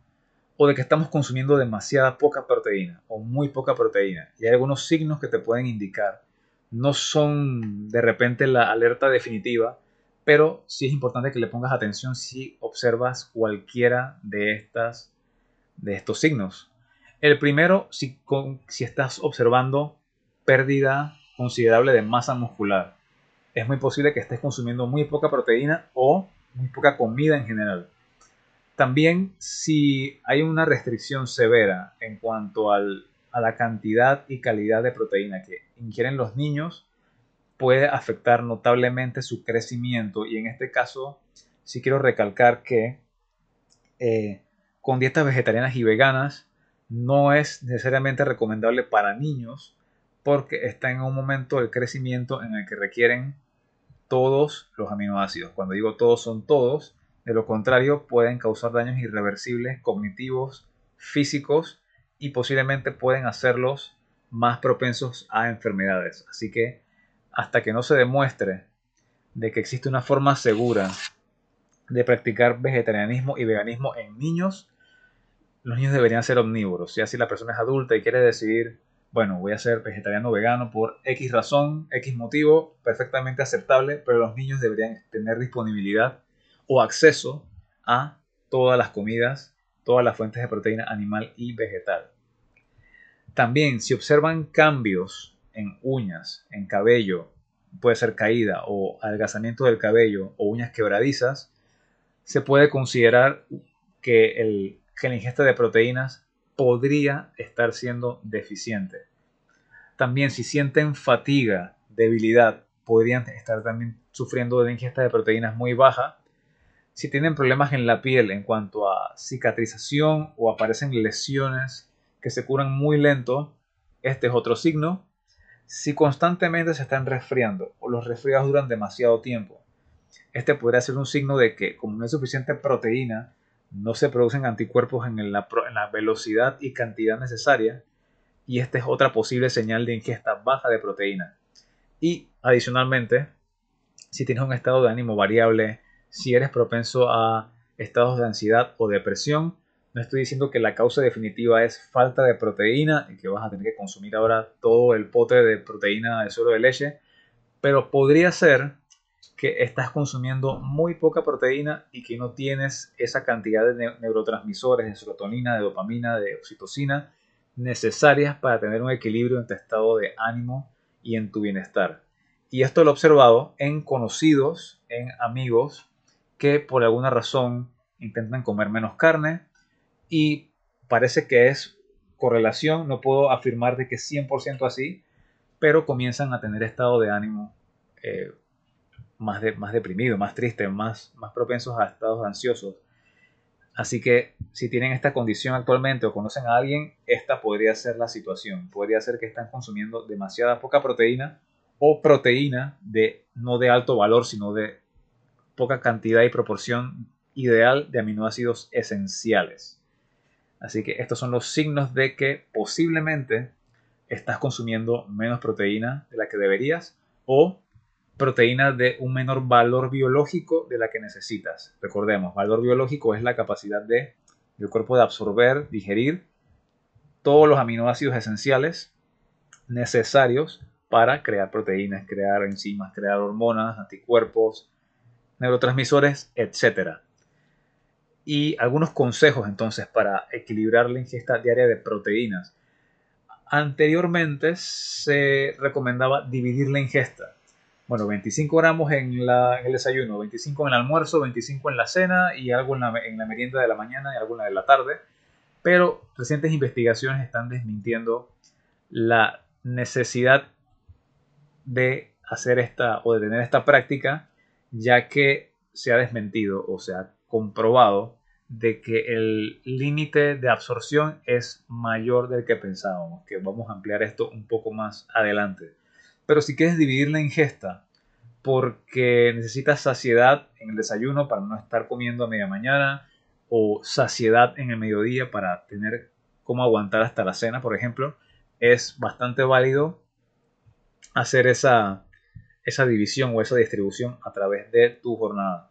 o de que estamos consumiendo demasiada poca proteína o muy poca proteína? Y hay algunos signos que te pueden indicar. No son de repente la alerta definitiva, pero sí es importante que le pongas atención si observas cualquiera de estas de estos signos. El primero, si, si estás observando pérdida considerable de masa muscular. Es muy posible que estés consumiendo muy poca proteína o muy poca comida en general. También si hay una restricción severa en cuanto a la cantidad y calidad de proteína que ingieren los niños, puede afectar notablemente su crecimiento. Y en este caso, sí quiero recalcar que eh, con dietas vegetarianas y veganas no es necesariamente recomendable para niños porque está en un momento de crecimiento en el que requieren todos los aminoácidos. Cuando digo todos son todos, de lo contrario pueden causar daños irreversibles cognitivos, físicos y posiblemente pueden hacerlos más propensos a enfermedades. Así que hasta que no se demuestre de que existe una forma segura de practicar vegetarianismo y veganismo en niños, los niños deberían ser omnívoros. Ya si la persona es adulta y quiere decidir, bueno, voy a ser vegetariano o vegano por X razón, X motivo, perfectamente aceptable, pero los niños deberían tener disponibilidad o acceso a todas las comidas, todas las fuentes de proteína animal y vegetal. También, si observan cambios en uñas, en cabello, puede ser caída o adelgazamiento del cabello o uñas quebradizas, se puede considerar que, el, que la ingesta de proteínas podría estar siendo deficiente. También si sienten fatiga, debilidad, podrían estar también sufriendo de ingesta de proteínas muy baja. Si tienen problemas en la piel en cuanto a cicatrización o aparecen lesiones que se curan muy lento, este es otro signo. Si constantemente se están resfriando o los resfriados duran demasiado tiempo, este podría ser un signo de que como no hay suficiente proteína, no se producen anticuerpos en la, velocidad y cantidad necesaria y esta es otra posible señal de ingesta baja de proteína. Y adicionalmente, si tienes un estado de ánimo variable, si eres propenso a estados de ansiedad o depresión, no estoy diciendo que la causa definitiva es falta de proteína y que vas a tener que consumir ahora todo el pote de proteína de suero de leche, pero podría ser que estás consumiendo muy poca proteína y que no tienes esa cantidad de neurotransmisores, de serotonina, de dopamina, de oxitocina necesarias para tener un equilibrio en tu estado de ánimo y en tu bienestar. Y esto lo he observado en conocidos, en amigos que por alguna razón intentan comer menos carne y parece que es correlación, no puedo afirmar de que es 100% así, pero comienzan a tener estado de ánimo eh, más, de, más deprimido, más triste, más, más propensos a estados ansiosos. Así que si tienen esta condición actualmente o conocen a alguien, esta podría ser la situación. Podría ser que están consumiendo demasiada poca proteína o proteína de no de alto valor, sino de poca cantidad y proporción ideal de aminoácidos esenciales. Así que estos son los signos de que posiblemente estás consumiendo menos proteína de la que deberías o proteína de un menor valor biológico de la que necesitas. Recordemos, valor biológico es la capacidad de, del cuerpo de absorber, digerir todos los aminoácidos esenciales necesarios para crear proteínas, crear enzimas, crear hormonas, anticuerpos, neurotransmisores, etc. Y algunos consejos entonces para equilibrar la ingesta diaria de proteínas. Anteriormente se recomendaba dividir la ingesta bueno, 25 gramos en, la, el desayuno, 25 en el almuerzo, 25 en la cena y algo en la, en la merienda de la mañana y algo en la de la tarde. Pero recientes investigaciones están desmintiendo la necesidad de hacer esta o de tener esta práctica, ya que se ha desmentido o se ha comprobado de que el límite de absorción es mayor del que pensábamos, que vamos a ampliar esto un poco más adelante. Pero si quieres dividir la ingesta porque necesitas saciedad en el desayuno para no estar comiendo a media mañana o saciedad en el mediodía para tener cómo aguantar hasta la cena, por ejemplo, es bastante válido hacer esa, esa división o esa distribución a través de tu jornada.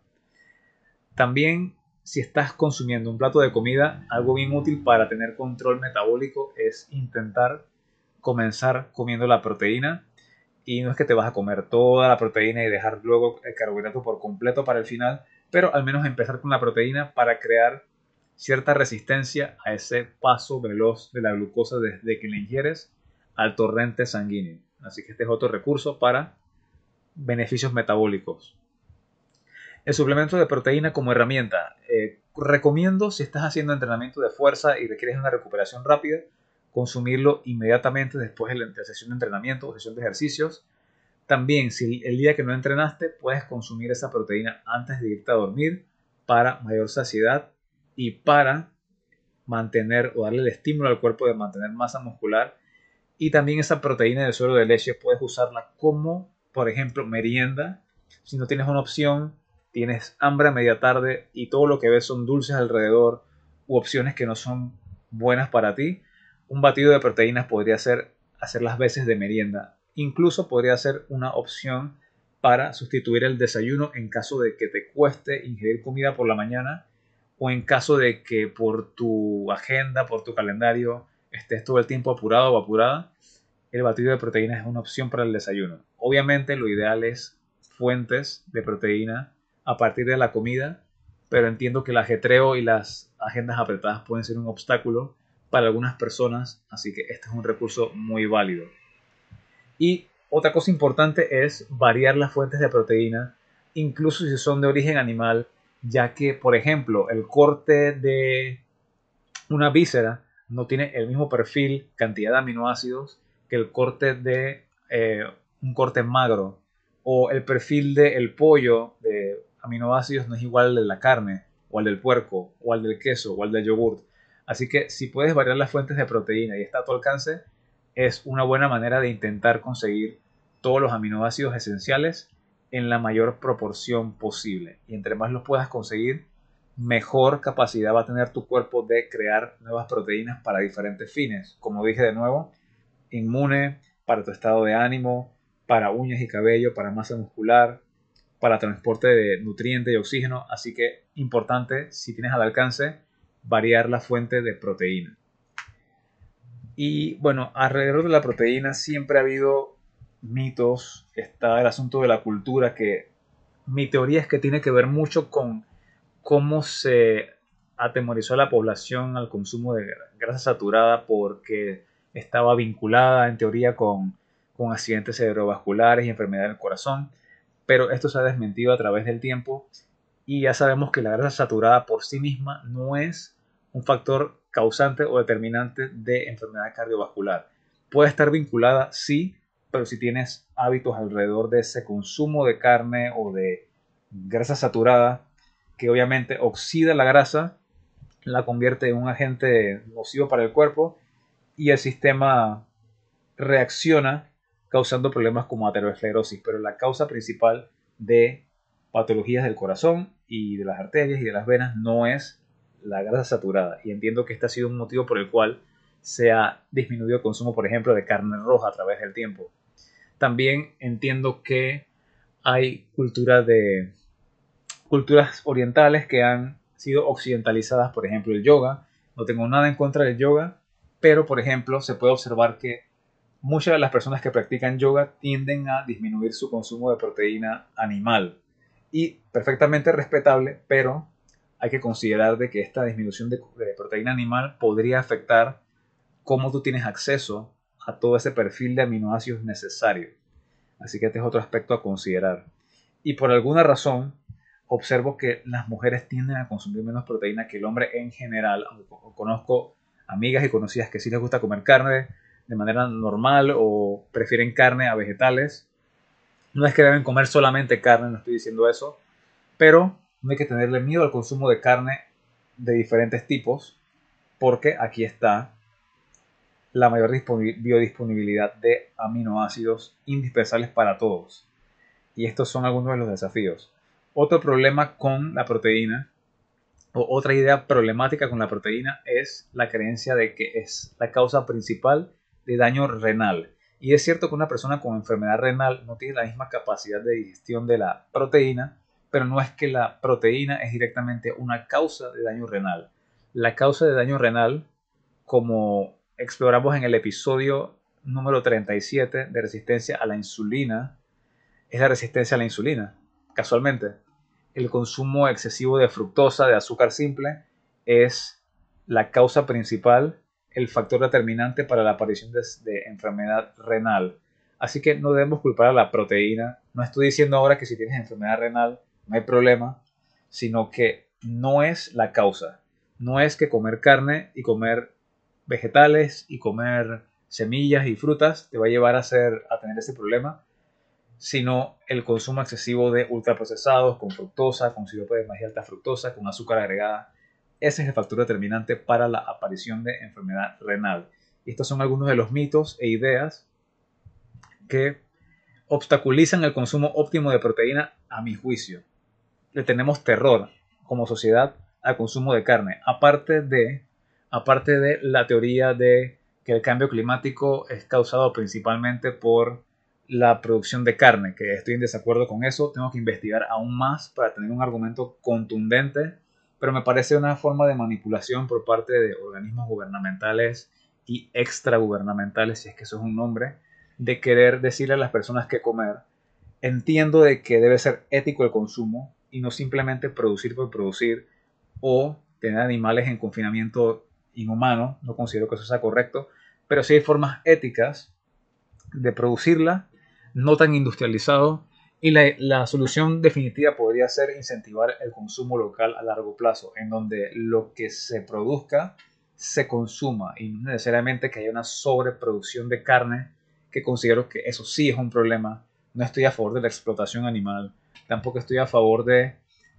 También si estás consumiendo un plato de comida, algo bien útil para tener control metabólico es intentar comenzar comiendo la proteína. Y no es que te vas a comer toda la proteína y dejar luego el carbohidrato por completo para el final, pero al menos empezar con la proteína para crear cierta resistencia a ese paso veloz de la glucosa desde que la ingieres al torrente sanguíneo. Así que este es otro recurso para beneficios metabólicos. El suplemento de proteína como herramienta. Eh, recomiendo si estás haciendo entrenamiento de fuerza y requieres una recuperación rápida, consumirlo inmediatamente después de la sesión de entrenamiento o sesión de ejercicios. También si el día que no entrenaste puedes consumir esa proteína antes de irte a dormir para mayor saciedad y para mantener o darle el estímulo al cuerpo de mantener masa muscular. Y también esa proteína del suero de leche puedes usarla como, por ejemplo, merienda. Si no tienes una opción, tienes hambre a media tarde y todo lo que ves son dulces alrededor u opciones que no son buenas para ti, un batido de proteínas podría ser hacer las veces de merienda. Incluso podría ser una opción para sustituir el desayuno en caso de que te cueste ingerir comida por la mañana o en caso de que por tu agenda, por tu calendario, estés todo el tiempo apurado o apurada, el batido de proteínas es una opción para el desayuno. Obviamente lo ideal es fuentes de proteína a partir de la comida, pero entiendo que el ajetreo y las agendas apretadas pueden ser un obstáculo para algunas personas, así que este es un recurso muy válido. Y otra cosa importante es variar las fuentes de proteína, incluso si son de origen animal, ya que, por ejemplo, el corte de una víscera no tiene el mismo perfil, cantidad de aminoácidos, que el corte de eh, un corte magro. O el perfil del pollo de aminoácidos no es igual al de la carne, o al del puerco, o al del queso, o al del yogurt. Así que si puedes variar las fuentes de proteína y está a tu alcance, es una buena manera de intentar conseguir todos los aminoácidos esenciales en la mayor proporción posible. Y entre más los puedas conseguir, mejor capacidad va a tener tu cuerpo de crear nuevas proteínas para diferentes fines. Como dije de nuevo, inmune, para tu estado de ánimo, para uñas y cabello, para masa muscular, para transporte de nutrientes y oxígeno. Así que importante, si tienes al alcance, variar la fuente de proteína. Y bueno, alrededor de la proteína siempre ha habido mitos, está el asunto de la cultura, que mi teoría es que tiene que ver mucho con cómo se atemorizó a la población al consumo de grasa saturada porque estaba vinculada en teoría con, con accidentes cerebrovasculares y enfermedad del corazón, pero esto se ha desmentido a través del tiempo y ya sabemos que la grasa saturada por sí misma no es un factor causante o determinante de enfermedad cardiovascular. Puede estar vinculada, sí, pero si tienes hábitos alrededor de ese consumo de carne o de grasa saturada, que obviamente oxida la grasa, la convierte en un agente nocivo para el cuerpo y el sistema reacciona causando problemas como aterosclerosis, pero la causa principal de patologías del corazón y de las arterias y de las venas no es la grasa saturada. Y entiendo que este ha sido un motivo por el cual se ha disminuido el consumo, por ejemplo, de carne roja a través del tiempo. También entiendo que hay de culturas orientales que han sido occidentalizadas, por ejemplo, el yoga. No tengo nada en contra del yoga, pero por ejemplo, se puede observar que muchas de las personas que practican yoga tienden a disminuir su consumo de proteína animal. Y perfectamente respetable, pero hay que considerar de que esta disminución de, proteína animal podría afectar cómo tú tienes acceso a todo ese perfil de aminoácidos necesario. Así que este es otro aspecto a considerar. Y por alguna razón, observo que las mujeres tienden a consumir menos proteína que el hombre en general. Conozco amigas y conocidas que sí les gusta comer carne de manera normal o prefieren carne a vegetales. No es que deben comer solamente carne, no estoy diciendo eso, pero no hay que tenerle miedo al consumo de carne de diferentes tipos, porque aquí está la mayor biodisponibilidad de aminoácidos indispensables para todos. Y estos son algunos de los desafíos. Otro problema con la proteína, otra idea problemática con la proteína, es la creencia de que es la causa principal de daño renal. Y es cierto que una persona con enfermedad renal no tiene la misma capacidad de digestión de la proteína, pero no es que la proteína es directamente una causa de daño renal. La causa de daño renal, como exploramos en el episodio número 37 de resistencia a la insulina, es la resistencia a la insulina, casualmente. El consumo excesivo de fructosa, de azúcar simple, es la causa principal el factor determinante para la aparición de, enfermedad renal. Así que no debemos culpar a la proteína. No estoy diciendo ahora que si tienes enfermedad renal no hay problema, sino que no es la causa. No es que comer carne y comer vegetales y comer semillas y frutas te va a llevar a, a tener ese problema, sino el consumo excesivo de ultraprocesados con fructosa, con sirope de maíz alta fructosa, con azúcar agregada, ese es el factor determinante para la aparición de enfermedad renal. Y estos son algunos de los mitos e ideas que obstaculizan el consumo óptimo de proteína a mi juicio. Le tenemos terror como sociedad al consumo de carne, aparte de, aparte de la teoría de que el cambio climático es causado principalmente por la producción de carne, que estoy en desacuerdo con eso, tengo que investigar aún más para tener un argumento contundente pero me parece una forma de manipulación por parte de organismos gubernamentales y extragubernamentales, si es que eso es un nombre, de querer decirle a las personas qué comer. Entiendo de que debe ser ético el consumo y no simplemente producir por producir o tener animales en confinamiento inhumano, no considero que eso sea correcto, pero sí hay formas éticas de producirla, no tan industrializado, y la, solución definitiva podría ser incentivar el consumo local a largo plazo, en donde lo que se produzca se consuma y no necesariamente que haya una sobreproducción de carne, que considero que eso sí es un problema. No estoy a favor de la explotación animal, tampoco estoy a favor de,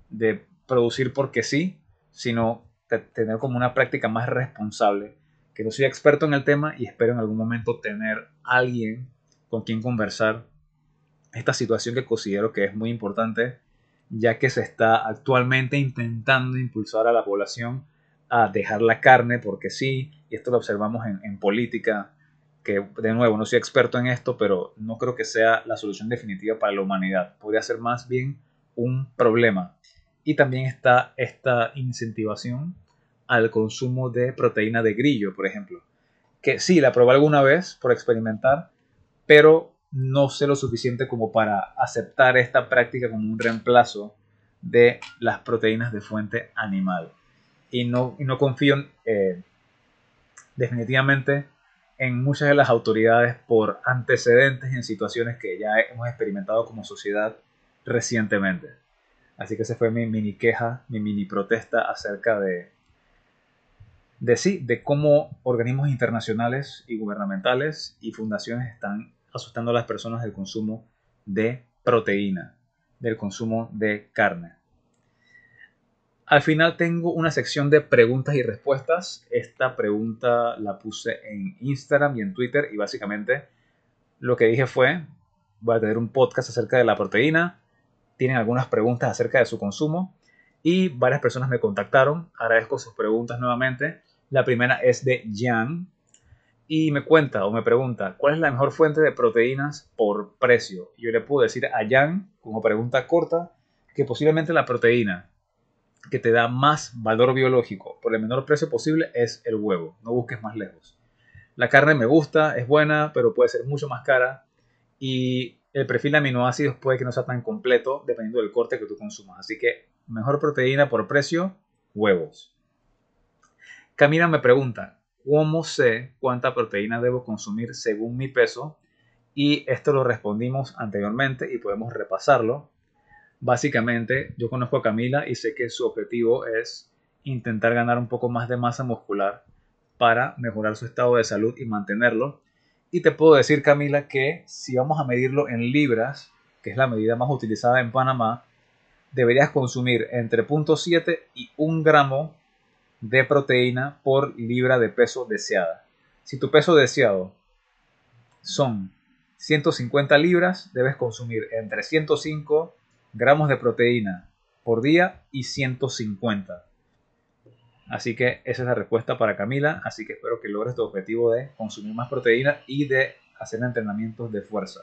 de producir porque sí, sino de tener como una práctica más responsable. Que no soy experto en el tema y espero en algún momento tener alguien con quien conversar esta situación que considero que es muy importante, ya que se está actualmente intentando impulsar a la población a dejar la carne, porque sí, y esto lo observamos en, política, que de nuevo no soy experto en esto, pero no creo que sea la solución definitiva para la humanidad. Podría ser más bien un problema. Y también está esta incentivación al consumo de proteína de grillo, por ejemplo. Que sí, la probé alguna vez por experimentar, pero no sé lo suficiente como para aceptar esta práctica como un reemplazo de las proteínas de fuente animal. Y no, no confío eh, definitivamente en muchas de las autoridades por antecedentes en situaciones que ya hemos experimentado como sociedad recientemente. Así que esa fue mi mini queja, mi mini protesta acerca de, de sí, de cómo organismos internacionales y gubernamentales y fundaciones están asustando a las personas del consumo de proteína, del consumo de carne. Al final tengo una sección de preguntas y respuestas. Esta pregunta la puse en Instagram y en Twitter y básicamente lo que dije fue, voy a tener un podcast acerca de la proteína, tienen algunas preguntas acerca de su consumo y varias personas me contactaron. Agradezco sus preguntas nuevamente. La primera es de Jan, y me cuenta o me pregunta cuál es la mejor fuente de proteínas por precio. Yo le puedo decir a Jan, como pregunta corta, que posiblemente la proteína que te da más valor biológico por el menor precio posible es el huevo. No busques más lejos. La carne me gusta, es buena, pero puede ser mucho más cara. Y el perfil de aminoácidos puede que no sea tan completo dependiendo del corte que tú consumas. Así que mejor proteína por precio, huevos. Camila me pregunta, cómo sé cuánta proteína debo consumir según mi peso y esto lo respondimos anteriormente y podemos repasarlo. Básicamente, yo conozco a Camila y sé que su objetivo es intentar ganar un poco más de masa muscular para mejorar su estado de salud y mantenerlo. Y te puedo decir, Camila, que si vamos a medirlo en libras, que es la medida más utilizada en Panamá, deberías consumir entre 0.7 y 1 gramo de proteína por libra de peso deseada. Si tu peso deseado son 150 libras, debes consumir entre 105 gramos de proteína por día y 150. Así que esa es la respuesta para Camila. Así que espero que logres tu objetivo de consumir más proteína y de hacer entrenamientos de fuerza.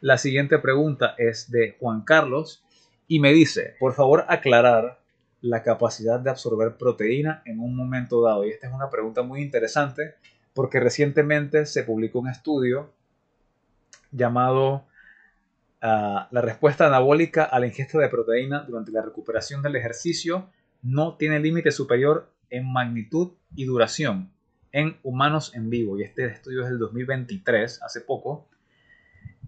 La siguiente pregunta es de Juan Carlos y me dice, por favor aclarar la capacidad de absorber proteína en un momento dado. Y esta es una pregunta muy interesante porque recientemente se publicó un estudio llamado ah, La respuesta anabólica a la ingesta de proteína durante la recuperación del ejercicio no tiene límite superior en magnitud y duración en humanos en vivo. Y este estudio es del 2023, hace poco.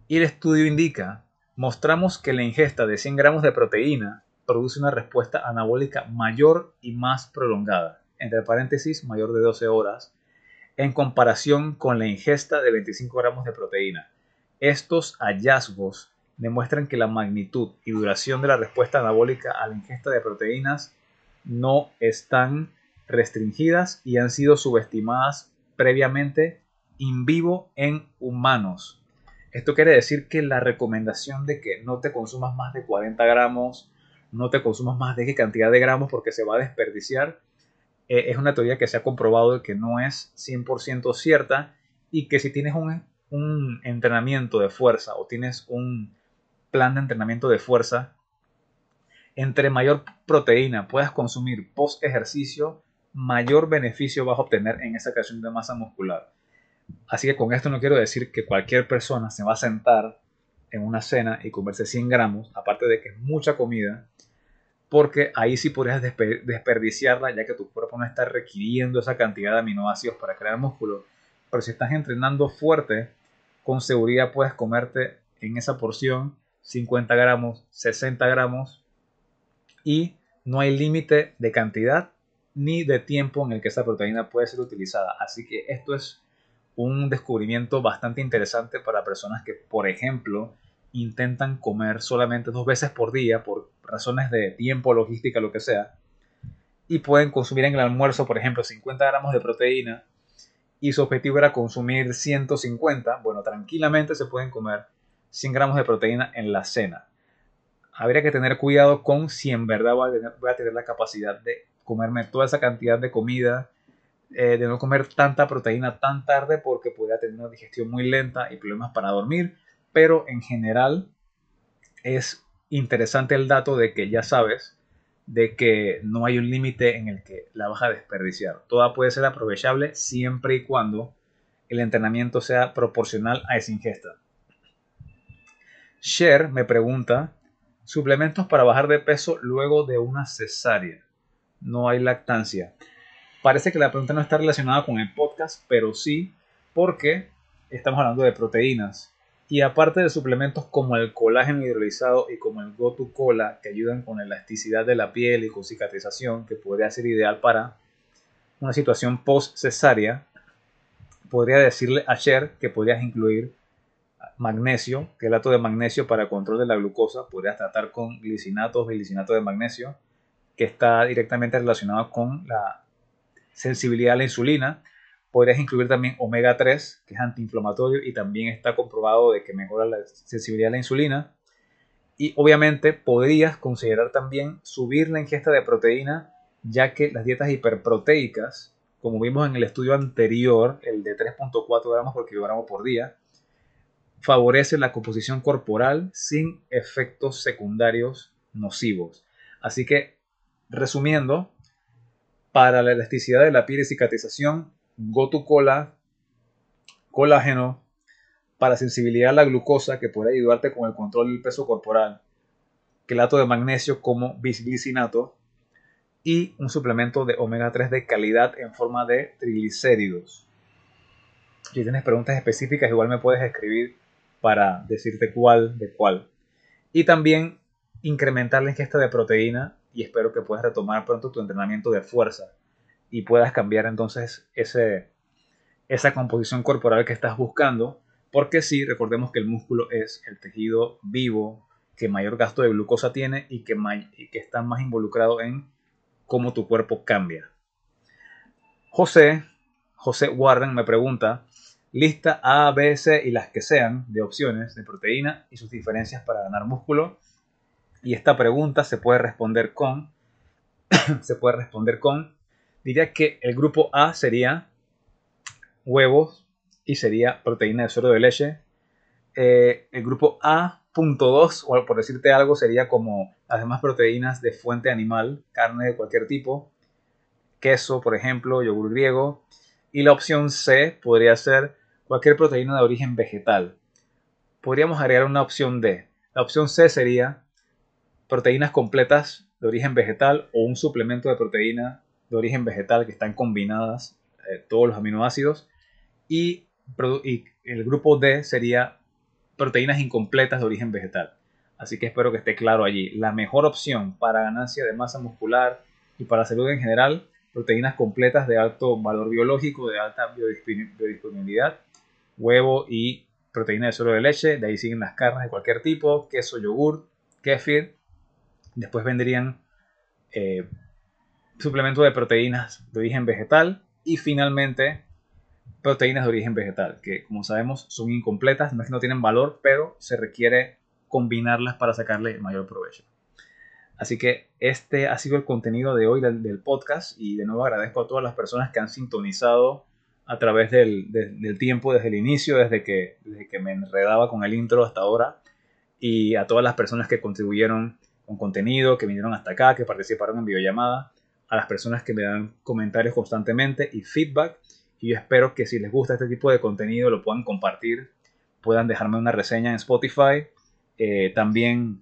Y el estudio indica, mostramos que la ingesta de 100 gramos de proteína produce una respuesta anabólica mayor y más prolongada, entre paréntesis, mayor de 12 horas, en comparación con la ingesta de 25 gramos de proteína. Estos hallazgos demuestran que la magnitud y duración de la respuesta anabólica a la ingesta de proteínas no están restringidas y han sido subestimadas previamente in vivo en humanos. Esto quiere decir que la recomendación de que no te consumas más de 40 gramos, no te consumas más de qué cantidad de gramos porque se va a desperdiciar, eh, es una teoría que se ha comprobado que no es 100% cierta y que si tienes un un entrenamiento de fuerza o tienes un plan de entrenamiento de fuerza, entre mayor proteína puedas consumir post ejercicio, mayor beneficio vas a obtener en esa creación de masa muscular. Así que con esto no quiero decir que cualquier persona se va a sentar en una cena y comerse 100 gramos, aparte de que es mucha comida, porque ahí sí podrías desperdiciarla ya que tu cuerpo no está requiriendo esa cantidad de aminoácidos para crear músculo. Pero si estás entrenando fuerte, con seguridad puedes comerte en esa porción 50 gramos, 60 gramos y no hay límite de cantidad ni de tiempo en el que esa proteína puede ser utilizada. Así que esto es un descubrimiento bastante interesante para personas que, por ejemplo, intentan comer solamente dos veces por día por razones de tiempo, logística, lo que sea, y pueden consumir en el almuerzo, por ejemplo, 50 gramos de proteína y su objetivo era consumir 150, bueno, tranquilamente se pueden comer 100 gramos de proteína en la cena. Habría que tener cuidado con si en verdad voy a tener, la capacidad de comerme toda esa cantidad de comida, eh, de no comer tanta proteína tan tarde porque podría tener una digestión muy lenta y problemas para dormir, pero en general es interesante el dato de que ya sabes de que no hay un límite en el que la vas a desperdiciar. Toda puede ser aprovechable siempre y cuando el entrenamiento sea proporcional a esa ingesta. Cher me pregunta, suplementos para bajar de peso luego de una cesárea. No hay lactancia. Parece que la pregunta no está relacionada con el podcast, pero sí porque estamos hablando de proteínas. Y aparte de suplementos como el colágeno hidrolizado y como el Gotu Cola, que ayudan con la elasticidad de la piel y con cicatrización, que podría ser ideal para una situación post cesárea, podría decirle a Cher que podrías incluir magnesio, que el de magnesio para control de la glucosa, podrías tratar con glicinatos, glicinato de magnesio, que está directamente relacionado con la sensibilidad a la insulina Podrías incluir también omega 3, que es antiinflamatorio y también está comprobado de que mejora la sensibilidad a la insulina. Y obviamente podrías considerar también subir la ingesta de proteína, ya que las dietas hiperproteicas, como vimos en el estudio anterior, el de 3.4 gramos por kilogramo por día, favorecen la composición corporal sin efectos secundarios nocivos. Así que, resumiendo, para la elasticidad de la piel y cicatrización, Gotu Cola, colágeno, para sensibilidad a la glucosa que puede ayudarte con el control del peso corporal, quelato de magnesio como bisglicinato y un suplemento de omega 3 de calidad en forma de triglicéridos. Si tienes preguntas específicas, igual me puedes escribir para decirte cuál de cuál. Y también incrementar la ingesta de proteína y espero que puedas retomar pronto tu entrenamiento de fuerza y puedas cambiar entonces ese, esa composición corporal que estás buscando. Porque sí, recordemos que el músculo es el tejido vivo que mayor gasto de glucosa tiene y que, y que está más involucrado en cómo tu cuerpo cambia. José, José Warren me pregunta, lista A, B, C y las que sean de opciones de proteína y sus diferencias para ganar músculo. Y esta pregunta se puede responder con, se puede responder con, diría que el grupo A sería huevos y sería proteína de suero de leche. Eh, el grupo A.2, o por decirte algo, sería como las demás proteínas de fuente animal, carne de cualquier tipo, queso, por ejemplo, yogur griego. Y la opción C podría ser cualquier proteína de origen vegetal. Podríamos agregar una opción D. La opción C sería proteínas completas de origen vegetal o un suplemento de proteína de origen vegetal que están combinadas eh, todos los aminoácidos. Y, el grupo D sería proteínas incompletas de origen vegetal. Así que espero que esté claro allí. La mejor opción para ganancia de masa muscular y para salud en general, proteínas completas de alto valor biológico, de alta biodisponibilidad, huevo y proteína de suelo de leche. De ahí siguen las carnes de cualquier tipo, queso, yogur, kefir. Después vendrían eh, suplementos de proteínas de origen vegetal y finalmente proteínas de origen vegetal, que como sabemos son incompletas, no es que no tienen valor, pero se requiere combinarlas para sacarle mayor provecho. Así que este ha sido el contenido de hoy del, podcast y de nuevo agradezco a todas las personas que han sintonizado a través del, tiempo, desde el inicio, desde que, desde que me enredaba con el intro hasta ahora y a todas las personas que contribuyeron con contenido, que vinieron hasta acá, que participaron en videollamada, a las personas que me dan comentarios constantemente y feedback y yo espero que si les gusta este tipo de contenido lo puedan compartir, puedan dejarme una reseña en Spotify. Eh, también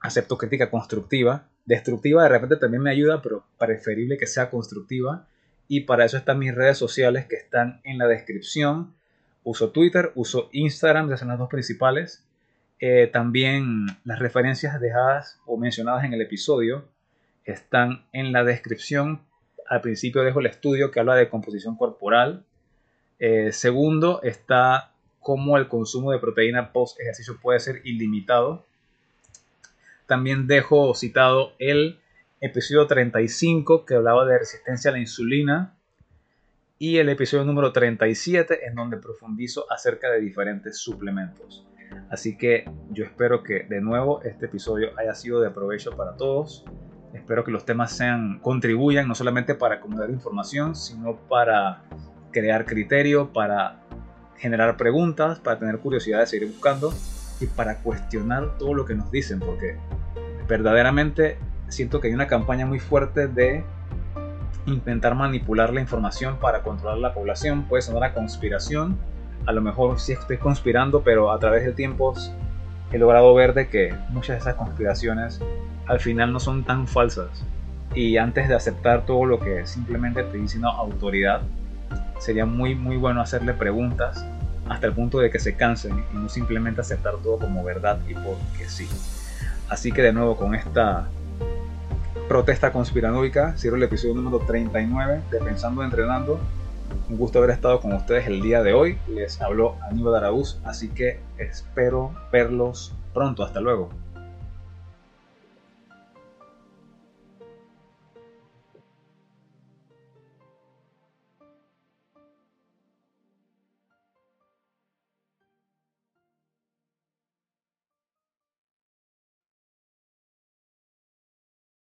acepto crítica constructiva. Destructiva de repente también me ayuda, pero preferible que sea constructiva. Y para eso están mis redes sociales que están en la descripción. Uso Twitter, uso Instagram, que son las dos principales. Eh, también las referencias dejadas o mencionadas en el episodio están en la descripción al principio dejo el estudio que habla de composición corporal. Eh, segundo está cómo el consumo de proteína post ejercicio puede ser ilimitado. También dejo citado el episodio 35 que hablaba de resistencia a la insulina y el episodio número 37 en donde profundizo acerca de diferentes suplementos. Así que yo espero que de nuevo este episodio haya sido de provecho para todos. Espero que los temas sean, contribuyan no solamente para acumular información, sino para crear criterio, para generar preguntas, para tener curiosidad de seguir buscando y para cuestionar todo lo que nos dicen, porque verdaderamente siento que hay una campaña muy fuerte de intentar manipular la información para controlar la población. Puede sonar a conspiración, a lo mejor sí estoy conspirando, pero a través del tiempo he logrado ver de que muchas de esas conspiraciones al final no son tan falsas. Y antes de aceptar todo lo que simplemente te dice autoridad, sería muy muy bueno hacerle preguntas hasta el punto de que se cansen y no simplemente aceptar todo como verdad y porque sí. Así que de nuevo con esta protesta conspiranoica cierro el episodio número 39 de Pensando Entrenando. Un gusto haber estado con ustedes el día de hoy. Les habló Aníbal Araúz, así que espero verlos pronto. Hasta luego.